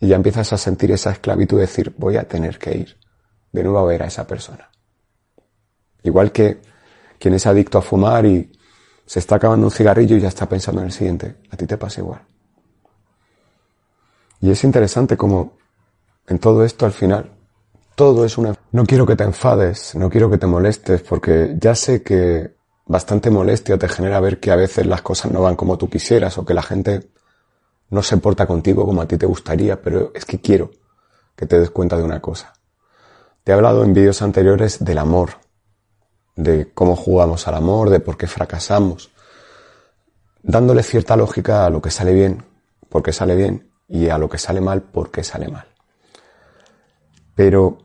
Y ya empiezas a sentir esa esclavitud de decir, voy a tener que ir de nuevo a ver a esa persona. Igual que quien es adicto a fumar y se está acabando un cigarrillo y ya está pensando en el siguiente. A ti te pasa igual. Y es interesante como en todo esto al final, todo es una... No quiero que te enfades, no quiero que te molestes, porque ya sé que bastante molestia te genera ver que a veces las cosas no van como tú quisieras o que la gente no se porta contigo como a ti te gustaría, pero es que quiero que te des cuenta de una cosa. Te he hablado en vídeos anteriores del amor, de cómo jugamos al amor, de por qué fracasamos, dándole cierta lógica a lo que sale bien, porque sale bien, y a lo que sale mal, porque sale mal. Pero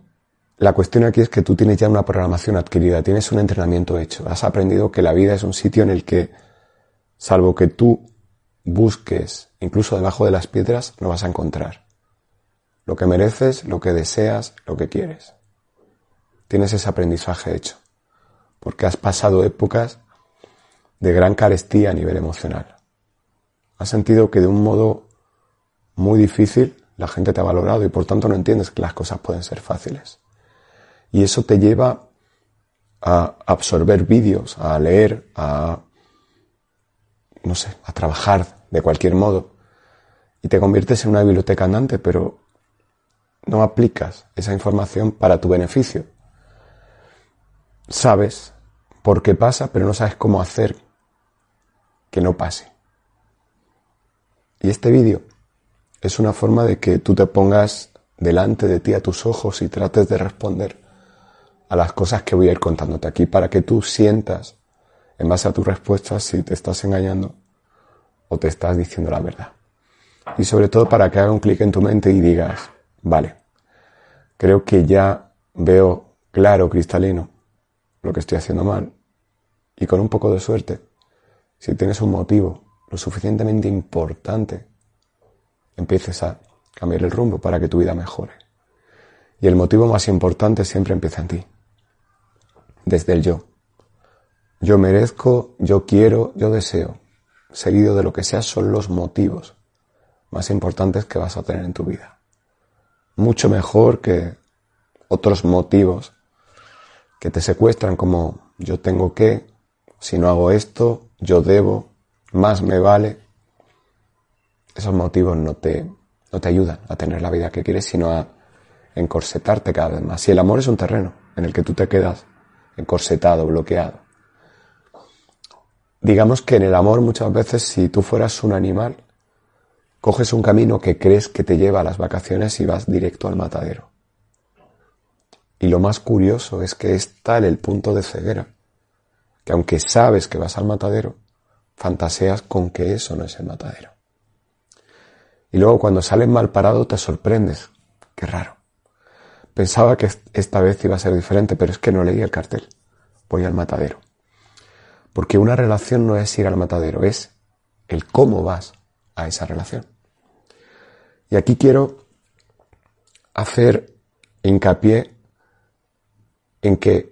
la cuestión aquí es que tú tienes ya una programación adquirida, tienes un entrenamiento hecho, has aprendido que la vida es un sitio en el que, salvo que tú busques, incluso debajo de las piedras, no vas a encontrar. Lo que mereces, lo que deseas, lo que quieres. Tienes ese aprendizaje hecho, porque has pasado épocas de gran carestía a nivel emocional. Has sentido que de un modo muy difícil la gente te ha valorado y por tanto no entiendes que las cosas pueden ser fáciles. Y eso te lleva a absorber vídeos, a leer, a no sé, a trabajar de cualquier modo y te conviertes en una biblioteca andante, pero no aplicas esa información para tu beneficio. Sabes por qué pasa, pero no sabes cómo hacer que no pase. Y este vídeo es una forma de que tú te pongas delante de ti a tus ojos y trates de responder a las cosas que voy a ir contándote aquí para que tú sientas en base a tus respuestas si te estás engañando o te estás diciendo la verdad. Y sobre todo para que haga un clic en tu mente y digas, vale, creo que ya veo claro, cristalino, lo que estoy haciendo mal. Y con un poco de suerte, si tienes un motivo lo suficientemente importante, empieces a cambiar el rumbo para que tu vida mejore. Y el motivo más importante siempre empieza en ti, desde el yo. Yo merezco, yo quiero, yo deseo. Seguido de lo que sea son los motivos más importantes que vas a tener en tu vida. Mucho mejor que otros motivos que te secuestran como yo tengo que, si no hago esto, yo debo, más me vale. Esos motivos no te, no te ayudan a tener la vida que quieres, sino a encorsetarte cada vez más. Si el amor es un terreno en el que tú te quedas encorsetado, bloqueado, Digamos que en el amor muchas veces si tú fueras un animal, coges un camino que crees que te lleva a las vacaciones y vas directo al matadero. Y lo más curioso es que es tal el punto de ceguera, que aunque sabes que vas al matadero, fantaseas con que eso no es el matadero. Y luego cuando sales mal parado te sorprendes. Qué raro. Pensaba que esta vez iba a ser diferente, pero es que no leí el cartel. Voy al matadero. Porque una relación no es ir al matadero, es el cómo vas a esa relación. Y aquí quiero hacer hincapié en que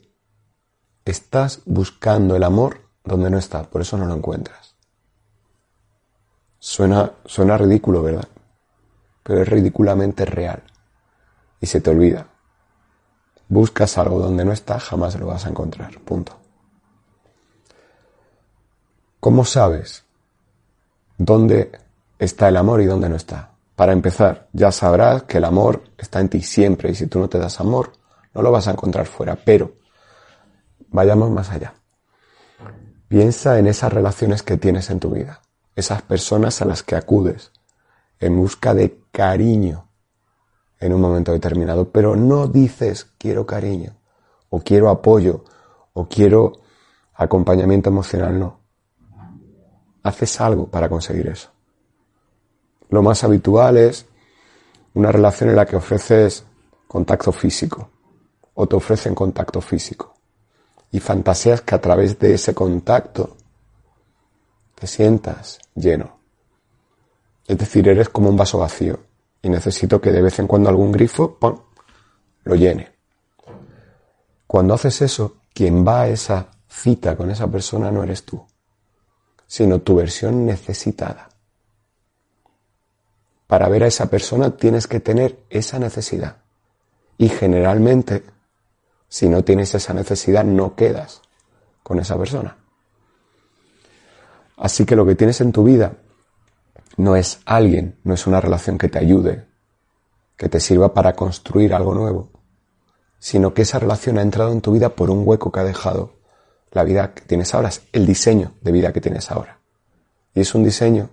estás buscando el amor donde no está, por eso no lo encuentras. Suena, suena ridículo, ¿verdad? Pero es ridículamente real. Y se te olvida. Buscas algo donde no está, jamás lo vas a encontrar. Punto. ¿Cómo sabes dónde está el amor y dónde no está? Para empezar, ya sabrás que el amor está en ti siempre y si tú no te das amor, no lo vas a encontrar fuera. Pero vayamos más allá. Piensa en esas relaciones que tienes en tu vida, esas personas a las que acudes en busca de cariño en un momento determinado, pero no dices quiero cariño o quiero apoyo o quiero acompañamiento emocional, no haces algo para conseguir eso. Lo más habitual es una relación en la que ofreces contacto físico o te ofrecen contacto físico y fantaseas que a través de ese contacto te sientas lleno. Es decir, eres como un vaso vacío y necesito que de vez en cuando algún grifo lo llene. Cuando haces eso, quien va a esa cita con esa persona no eres tú, sino tu versión necesitada. Para ver a esa persona tienes que tener esa necesidad. Y generalmente, si no tienes esa necesidad, no quedas con esa persona. Así que lo que tienes en tu vida no es alguien, no es una relación que te ayude, que te sirva para construir algo nuevo, sino que esa relación ha entrado en tu vida por un hueco que ha dejado la vida que tienes ahora, es el diseño de vida que tienes ahora. Y es un diseño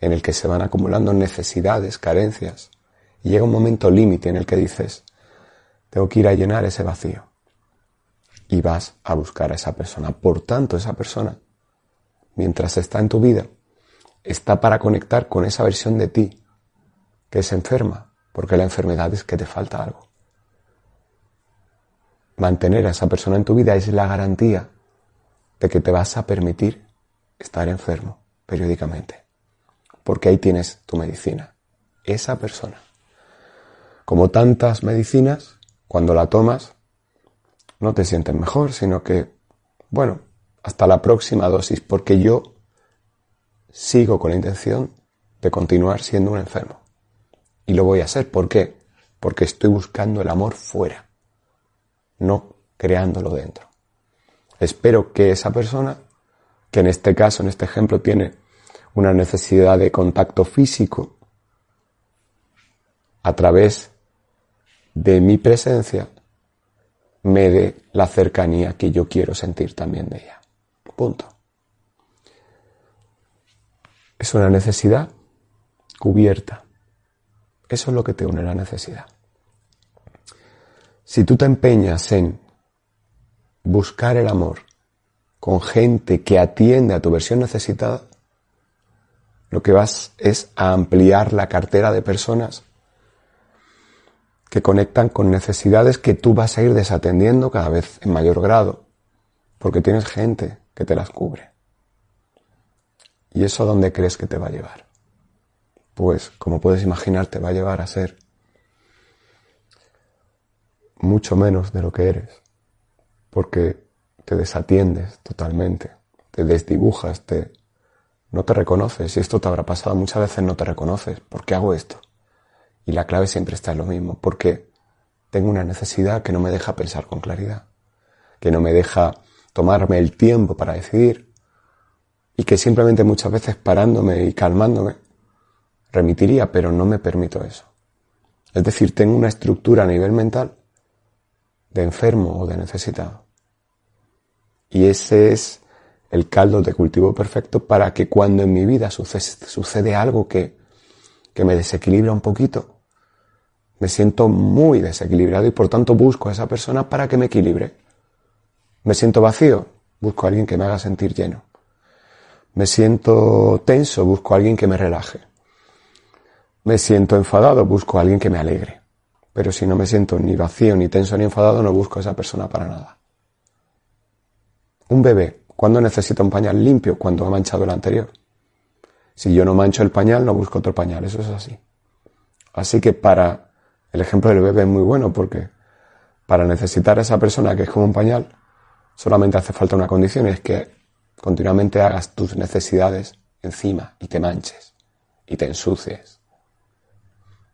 en el que se van acumulando necesidades, carencias, y llega un momento límite en el que dices, tengo que ir a llenar ese vacío. Y vas a buscar a esa persona. Por tanto, esa persona, mientras está en tu vida, está para conectar con esa versión de ti que es enferma, porque la enfermedad es que te falta algo. Mantener a esa persona en tu vida es la garantía de que te vas a permitir estar enfermo periódicamente. Porque ahí tienes tu medicina. Esa persona. Como tantas medicinas, cuando la tomas, no te sientes mejor, sino que, bueno, hasta la próxima dosis, porque yo sigo con la intención de continuar siendo un enfermo. Y lo voy a hacer. ¿Por qué? Porque estoy buscando el amor fuera, no creándolo dentro. Espero que esa persona, que en este caso, en este ejemplo, tiene una necesidad de contacto físico, a través de mi presencia, me dé la cercanía que yo quiero sentir también de ella. Punto. Es una necesidad cubierta. Eso es lo que te une la necesidad. Si tú te empeñas en buscar el amor con gente que atiende a tu versión necesitada, lo que vas es a ampliar la cartera de personas que conectan con necesidades que tú vas a ir desatendiendo cada vez en mayor grado, porque tienes gente que te las cubre. ¿Y eso a dónde crees que te va a llevar? Pues, como puedes imaginar, te va a llevar a ser mucho menos de lo que eres porque te desatiendes totalmente, te desdibujas, te, no te reconoces. Y esto te habrá pasado muchas veces, no te reconoces. ¿Por qué hago esto? Y la clave siempre está en lo mismo, porque tengo una necesidad que no me deja pensar con claridad, que no me deja tomarme el tiempo para decidir y que simplemente muchas veces parándome y calmándome remitiría, pero no me permito eso. Es decir, tengo una estructura a nivel mental de enfermo o de necesitado. Y ese es el caldo de cultivo perfecto para que cuando en mi vida sucede, algo que, que me desequilibra un poquito, me siento muy desequilibrado y por tanto busco a esa persona para que me equilibre. Me siento vacío, busco a alguien que me haga sentir lleno. Me siento tenso, busco a alguien que me relaje. Me siento enfadado, busco a alguien que me alegre. Pero si no me siento ni vacío, ni tenso, ni enfadado, no busco a esa persona para nada. Un bebé, ¿cuándo necesita un pañal limpio? Cuando ha manchado el anterior. Si yo no mancho el pañal, no busco otro pañal. Eso es así. Así que para el ejemplo del bebé es muy bueno porque para necesitar a esa persona que es como un pañal, solamente hace falta una condición y es que continuamente hagas tus necesidades encima y te manches y te ensucies.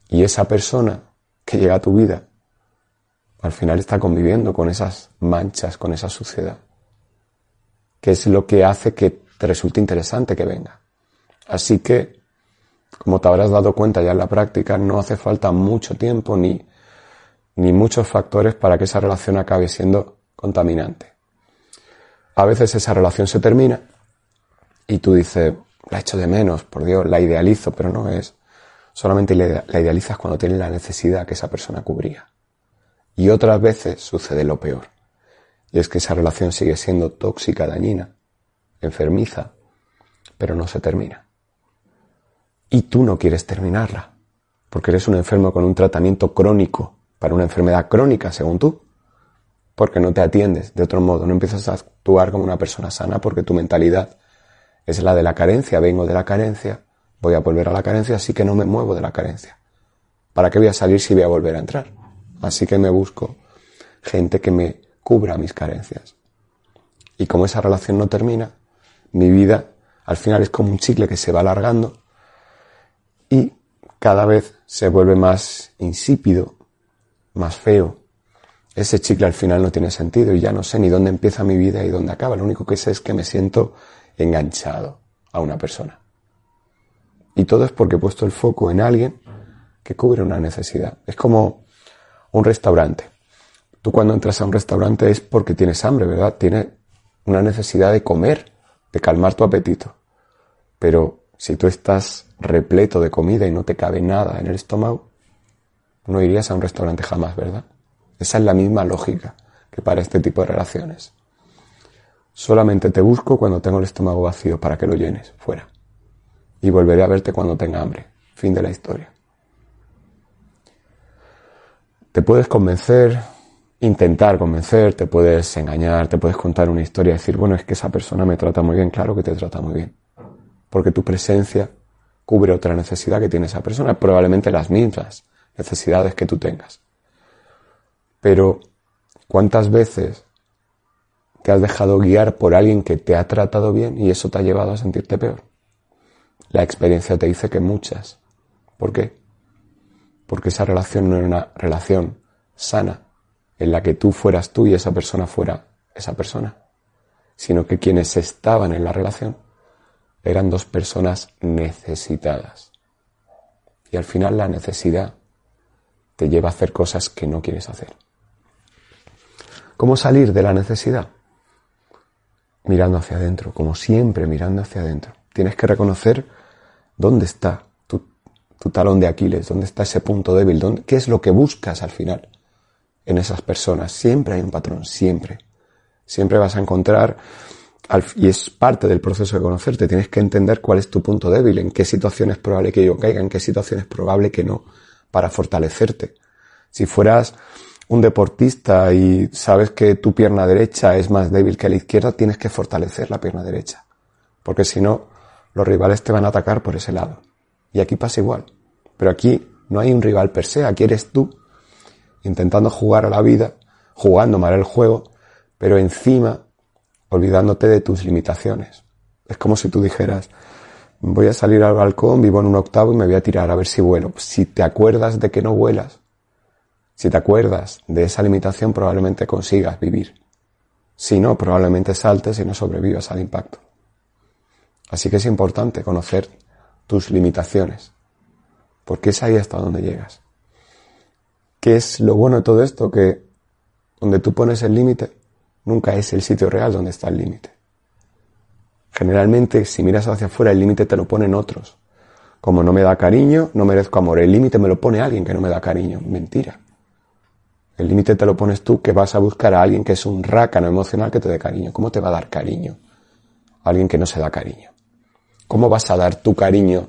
Y esa persona que llega a tu vida al final está conviviendo con esas manchas, con esa suciedad que es lo que hace que te resulte interesante que venga. Así que, como te habrás dado cuenta ya en la práctica, no hace falta mucho tiempo ni, ni muchos factores para que esa relación acabe siendo contaminante. A veces esa relación se termina y tú dices, la echo de menos, por Dios, la idealizo, pero no es. Solamente la idealizas cuando tienes la necesidad que esa persona cubría. Y otras veces sucede lo peor y es que esa relación sigue siendo tóxica, dañina, enfermiza, pero no se termina. Y tú no quieres terminarla. porque eres un enfermo con un tratamiento crónico para una enfermedad crónica, según tú, porque no te atiendes de otro modo, no empiezas a actuar como una persona sana porque tu mentalidad es la de la carencia, vengo de la carencia, voy a volver a la carencia, así que no me muevo de la carencia. ¿Para qué voy a salir si voy a volver a entrar? Así que me busco gente que me cubra mis carencias. Y como esa relación no termina, mi vida al final es como un chicle que se va alargando y cada vez se vuelve más insípido, más feo. Ese chicle al final no tiene sentido y ya no sé ni dónde empieza mi vida y dónde acaba. Lo único que sé es que me siento enganchado a una persona. Y todo es porque he puesto el foco en alguien que cubre una necesidad. Es como un restaurante. Tú cuando entras a un restaurante es porque tienes hambre, ¿verdad? Tienes una necesidad de comer, de calmar tu apetito. Pero si tú estás repleto de comida y no te cabe nada en el estómago, no irías a un restaurante jamás, ¿verdad? Esa es la misma lógica que para este tipo de relaciones. Solamente te busco cuando tengo el estómago vacío para que lo llenes, fuera. Y volveré a verte cuando tenga hambre. Fin de la historia. Te puedes convencer, intentar convencer, te puedes engañar, te puedes contar una historia y decir, bueno, es que esa persona me trata muy bien, claro que te trata muy bien. Porque tu presencia cubre otra necesidad que tiene esa persona, probablemente las mismas necesidades que tú tengas. Pero, ¿cuántas veces te has dejado guiar por alguien que te ha tratado bien y eso te ha llevado a sentirte peor? La experiencia te dice que muchas. ¿Por qué? Porque esa relación no era una relación sana, en la que tú fueras tú y esa persona fuera esa persona, sino que quienes estaban en la relación eran dos personas necesitadas. Y al final la necesidad te lleva a hacer cosas que no quieres hacer. ¿Cómo salir de la necesidad? Mirando hacia adentro, como siempre mirando hacia adentro. Tienes que reconocer dónde está tu, talón de Aquiles, dónde está ese punto débil, dónde, qué es lo que buscas al final en esas personas. Siempre hay un patrón, siempre. Siempre vas a encontrar, y es parte del proceso de conocerte, tienes que entender cuál es tu punto débil, en qué situación es probable que yo caiga, en qué situación es probable que no, para fortalecerte. Si fueras un deportista y sabes que tu pierna derecha es más débil que la izquierda, tienes que fortalecer la pierna derecha. Porque si no, los rivales te van a atacar por ese lado. Y aquí pasa igual. Pero aquí no hay un rival per se, aquí eres tú intentando jugar a la vida, jugando mal el juego, pero encima olvidándote de tus limitaciones. Es como si tú dijeras, voy a salir al balcón, vivo en un octavo y me voy a tirar a ver si vuelo. Si te acuerdas de que no vuelas, si te acuerdas de esa limitación, probablemente consigas vivir. Si no, probablemente saltes y no sobrevivas al impacto. Así que es importante conocer tus limitaciones, porque es ahí hasta donde llegas. ¿Qué es lo bueno de todo esto? Que donde tú pones el límite, nunca es el sitio real donde está el límite. Generalmente, si miras hacia afuera, el límite te lo ponen otros. Como no me da cariño, no merezco amor. El límite me lo pone alguien que no me da cariño. Mentira. El límite te lo pones tú que vas a buscar a alguien que es un rácano emocional que te dé cariño. ¿Cómo te va a dar cariño? A alguien que no se da cariño. ¿Cómo vas a dar tu cariño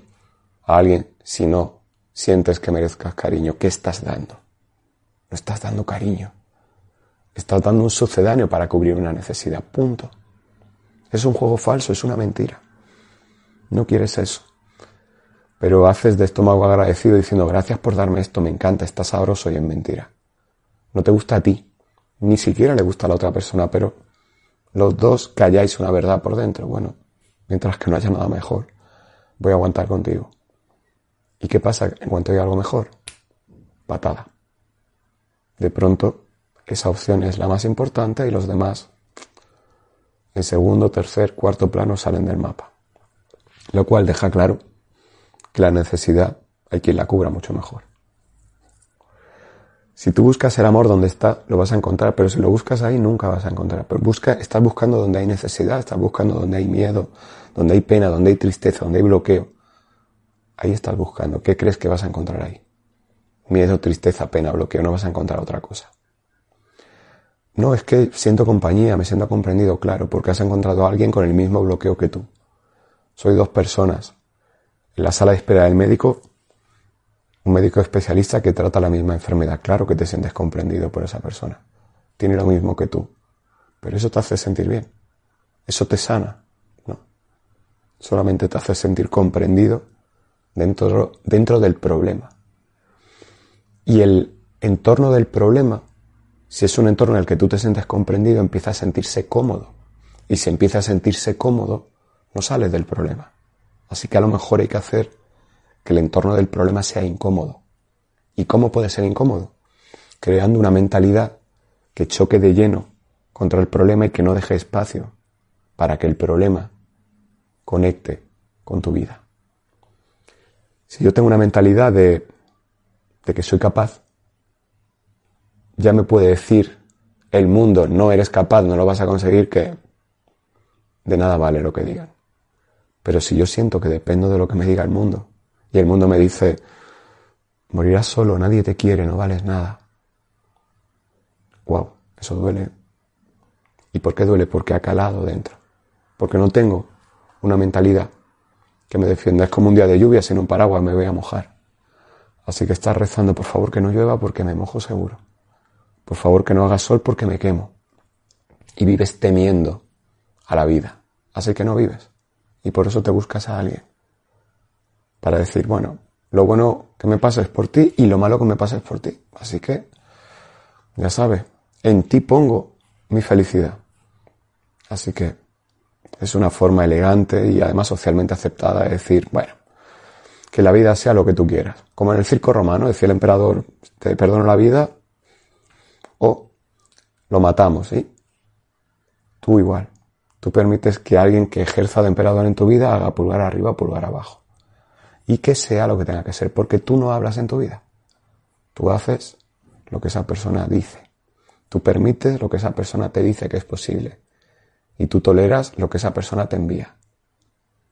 a alguien si no sientes que merezcas cariño? ¿Qué estás dando? No estás dando cariño. Estás dando un sucedáneo para cubrir una necesidad. Punto. Es un juego falso, es una mentira. No quieres eso. Pero haces de estómago agradecido diciendo gracias por darme esto, me encanta, está sabroso y es mentira. No te gusta a ti. Ni siquiera le gusta a la otra persona, pero los dos calláis una verdad por dentro. Bueno, mientras que no haya nada mejor, voy a aguantar contigo. ¿Y qué pasa en cuanto hay algo mejor? Patada de pronto esa opción es la más importante y los demás en segundo, tercer, cuarto plano salen del mapa. Lo cual deja claro que la necesidad hay quien la cubra mucho mejor. Si tú buscas el amor donde está, lo vas a encontrar, pero si lo buscas ahí, nunca vas a encontrar. Pero busca, estás buscando donde hay necesidad, estás buscando donde hay miedo, donde hay pena, donde hay tristeza, donde hay bloqueo. Ahí estás buscando. ¿Qué crees que vas a encontrar ahí? Miedo, tristeza, pena, bloqueo, no vas a encontrar otra cosa. No, es que siento compañía, me siento comprendido, claro, porque has encontrado a alguien con el mismo bloqueo que tú. Soy dos personas. En la sala de espera del médico un médico especialista que trata la misma enfermedad. Claro que te sientes comprendido por esa persona. Tiene lo mismo que tú. Pero eso te hace sentir bien. Eso te sana. No. Solamente te hace sentir comprendido dentro, dentro del problema. Y el entorno del problema, si es un entorno en el que tú te sientes comprendido, empieza a sentirse cómodo. Y si empieza a sentirse cómodo, no sales del problema. Así que a lo mejor hay que hacer que el entorno del problema sea incómodo. ¿Y cómo puede ser incómodo? Creando una mentalidad que choque de lleno contra el problema y que no deje espacio para que el problema conecte con tu vida. Si yo tengo una mentalidad de, de que soy capaz, ya me puede decir el mundo, no eres capaz, no lo vas a conseguir, que de nada vale lo que digan. Pero si yo siento que dependo de lo que me diga el mundo, y el mundo me dice, morirás solo, nadie te quiere, no vales nada. Wow, eso duele. ¿Y por qué duele? Porque ha calado dentro. Porque no tengo una mentalidad que me defienda. Es como un día de lluvia, sin un paraguas me voy a mojar. Así que estás rezando, por favor, que no llueva porque me mojo seguro. Por favor, que no haga sol porque me quemo. Y vives temiendo a la vida. Así que no vives. Y por eso te buscas a alguien para decir, bueno, lo bueno que me pasa es por ti y lo malo que me pasa es por ti. Así que, ya sabes, en ti pongo mi felicidad. Así que es una forma elegante y además socialmente aceptada de decir, bueno, que la vida sea lo que tú quieras. Como en el circo romano, decía el emperador, te perdono la vida o lo matamos, ¿sí? Tú igual. Tú permites que alguien que ejerza de emperador en tu vida haga pulgar arriba, pulgar abajo y que sea lo que tenga que ser, porque tú no hablas en tu vida. Tú haces lo que esa persona dice. Tú permites lo que esa persona te dice que es posible. Y tú toleras lo que esa persona te envía.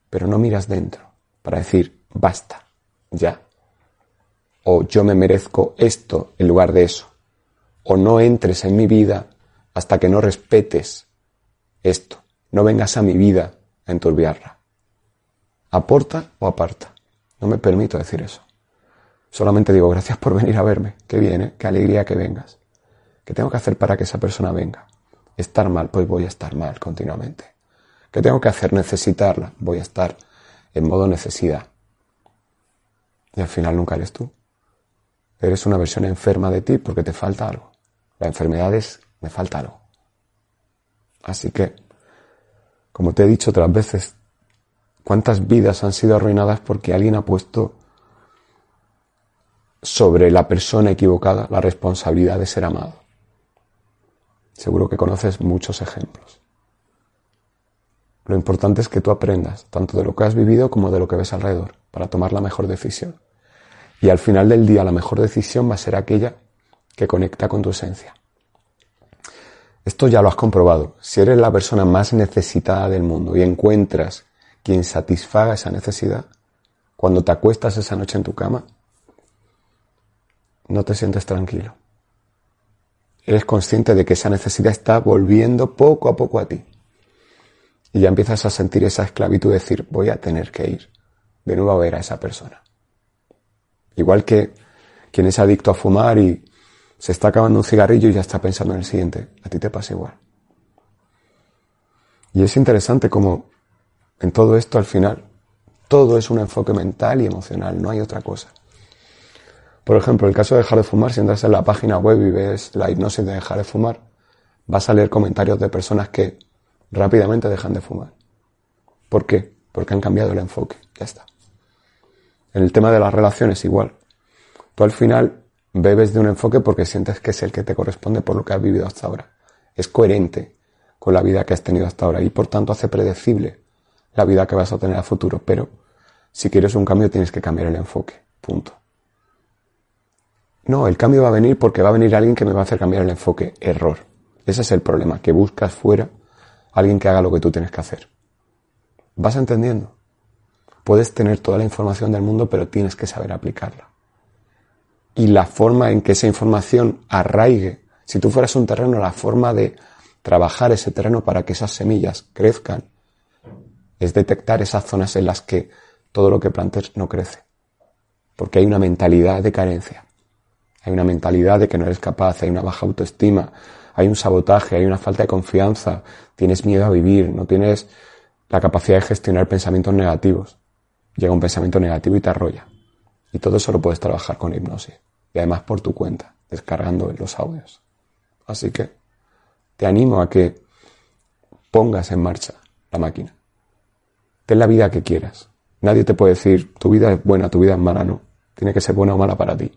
Pero no miras dentro para decir, basta, ya. O yo me merezco esto en lugar de eso. O no entres en mi vida hasta que no respetes esto. No vengas a mi vida a enturbiarla. Aporta o aparta. No me permito decir eso. Solamente digo, gracias por venir a verme. Qué viene, ¿eh? qué alegría que vengas. ¿Qué tengo que hacer para que esa persona venga? Estar mal, pues voy a estar mal continuamente. ¿Qué tengo que hacer? Necesitarla. Voy a estar en modo necesidad. Y al final nunca eres tú. Eres una versión enferma de ti porque te falta algo. La enfermedad es, me falta algo. Así que, como te he dicho otras veces, ¿Cuántas vidas han sido arruinadas porque alguien ha puesto sobre la persona equivocada la responsabilidad de ser amado? Seguro que conoces muchos ejemplos. Lo importante es que tú aprendas tanto de lo que has vivido como de lo que ves alrededor para tomar la mejor decisión. Y al final del día la mejor decisión va a ser aquella que conecta con tu esencia. Esto ya lo has comprobado. Si eres la persona más necesitada del mundo y encuentras quien satisfaga esa necesidad, cuando te acuestas esa noche en tu cama, no te sientes tranquilo. Eres consciente de que esa necesidad está volviendo poco a poco a ti. Y ya empiezas a sentir esa esclavitud, decir, voy a tener que ir de nuevo a ver a esa persona. Igual que quien es adicto a fumar y se está acabando un cigarrillo y ya está pensando en el siguiente. A ti te pasa igual. Y es interesante como en todo esto al final. Todo es un enfoque mental y emocional, no hay otra cosa. Por ejemplo, el caso de dejar de fumar, si entras en la página web y ves la hipnosis de dejar de fumar, vas a leer comentarios de personas que rápidamente dejan de fumar. ¿Por qué? Porque han cambiado el enfoque. Ya está. En el tema de las relaciones igual. Tú al final bebes de un enfoque porque sientes que es el que te corresponde por lo que has vivido hasta ahora. Es coherente con la vida que has tenido hasta ahora y por tanto hace predecible la vida que vas a tener a futuro, pero si quieres un cambio tienes que cambiar el enfoque, punto. No, el cambio va a venir porque va a venir alguien que me va a hacer cambiar el enfoque. Error. Ese es el problema, que buscas fuera alguien que haga lo que tú tienes que hacer. ¿Vas entendiendo? Puedes tener toda la información del mundo, pero tienes que saber aplicarla. Y la forma en que esa información arraigue, si tú fueras un terreno, la forma de trabajar ese terreno para que esas semillas crezcan es detectar esas zonas en las que todo lo que plantes no crece. Porque hay una mentalidad de carencia. Hay una mentalidad de que no eres capaz, hay una baja autoestima, hay un sabotaje, hay una falta de confianza, tienes miedo a vivir, no tienes la capacidad de gestionar pensamientos negativos. Llega un pensamiento negativo y te arrolla. Y todo eso lo puedes trabajar con hipnosis. Y además por tu cuenta, descargando los audios. Así que te animo a que pongas en marcha la máquina. Ten la vida que quieras. Nadie te puede decir tu vida es buena, tu vida es mala, no. Tiene que ser buena o mala para ti.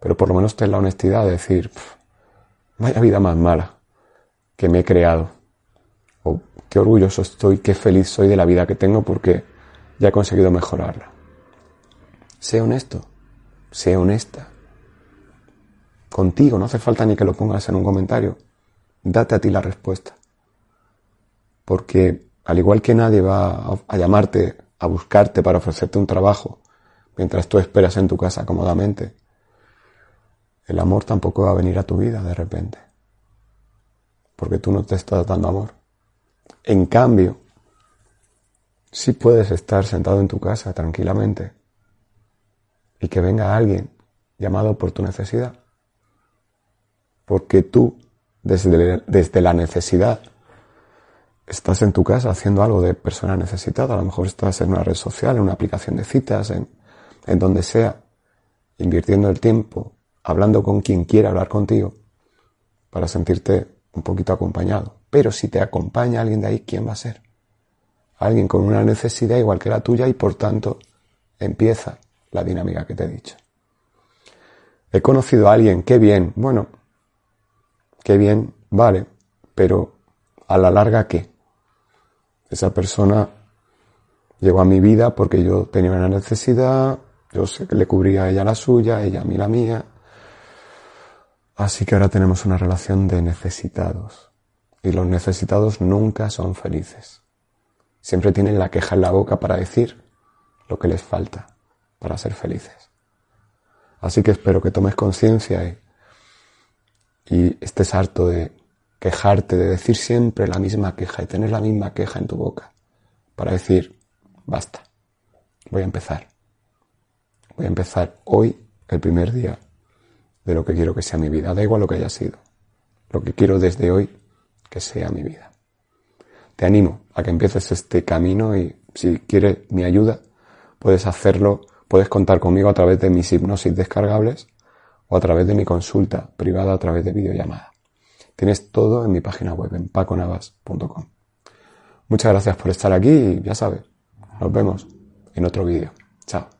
Pero por lo menos ten la honestidad de decir, vaya vida más mala que me he creado. O qué orgulloso estoy, qué feliz soy de la vida que tengo porque ya he conseguido mejorarla. Sé honesto, sé honesta. Contigo, no hace falta ni que lo pongas en un comentario. Date a ti la respuesta. Porque al igual que nadie va a llamarte, a buscarte para ofrecerte un trabajo, mientras tú esperas en tu casa cómodamente, el amor tampoco va a venir a tu vida de repente. Porque tú no te estás dando amor. En cambio, sí puedes estar sentado en tu casa tranquilamente y que venga alguien llamado por tu necesidad. Porque tú, desde, desde la necesidad, estás en tu casa haciendo algo de persona necesitada. A lo mejor estás en una red social, en una aplicación de citas, en, en donde sea, invirtiendo el tiempo, hablando con quien quiera hablar contigo, para sentirte un poquito acompañado. Pero si te acompaña alguien de ahí, ¿quién va a ser? Alguien con una necesidad igual que la tuya y por tanto empieza la dinámica que te he dicho. He conocido a alguien, qué bien, bueno, qué bien, vale, pero a la larga, ¿qué? Esa persona llegó a mi vida porque yo tenía una necesidad, yo sé que le cubría a ella la suya, ella a mí la mía. Así que ahora tenemos una relación de necesitados. Y los necesitados nunca son felices. Siempre tienen la queja en la boca para decir lo que les falta para ser felices. Así que espero que tomes conciencia y, y estés harto de quejarte, de decir siempre la misma queja y tener la misma queja en tu boca para decir, basta, voy a empezar. Voy a empezar hoy, el primer día de lo que quiero que sea mi vida. Da igual lo que haya sido. Lo que quiero desde hoy que sea mi vida. Te animo a que empieces este camino y si quieres mi ayuda, puedes hacerlo, puedes contar conmigo a través de mis hipnosis descargables o a través de mi consulta privada a través de videollamada. Tienes todo en mi página web en paconavas.com. Muchas gracias por estar aquí y ya sabes, nos vemos en otro vídeo. Chao.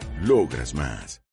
Logras más.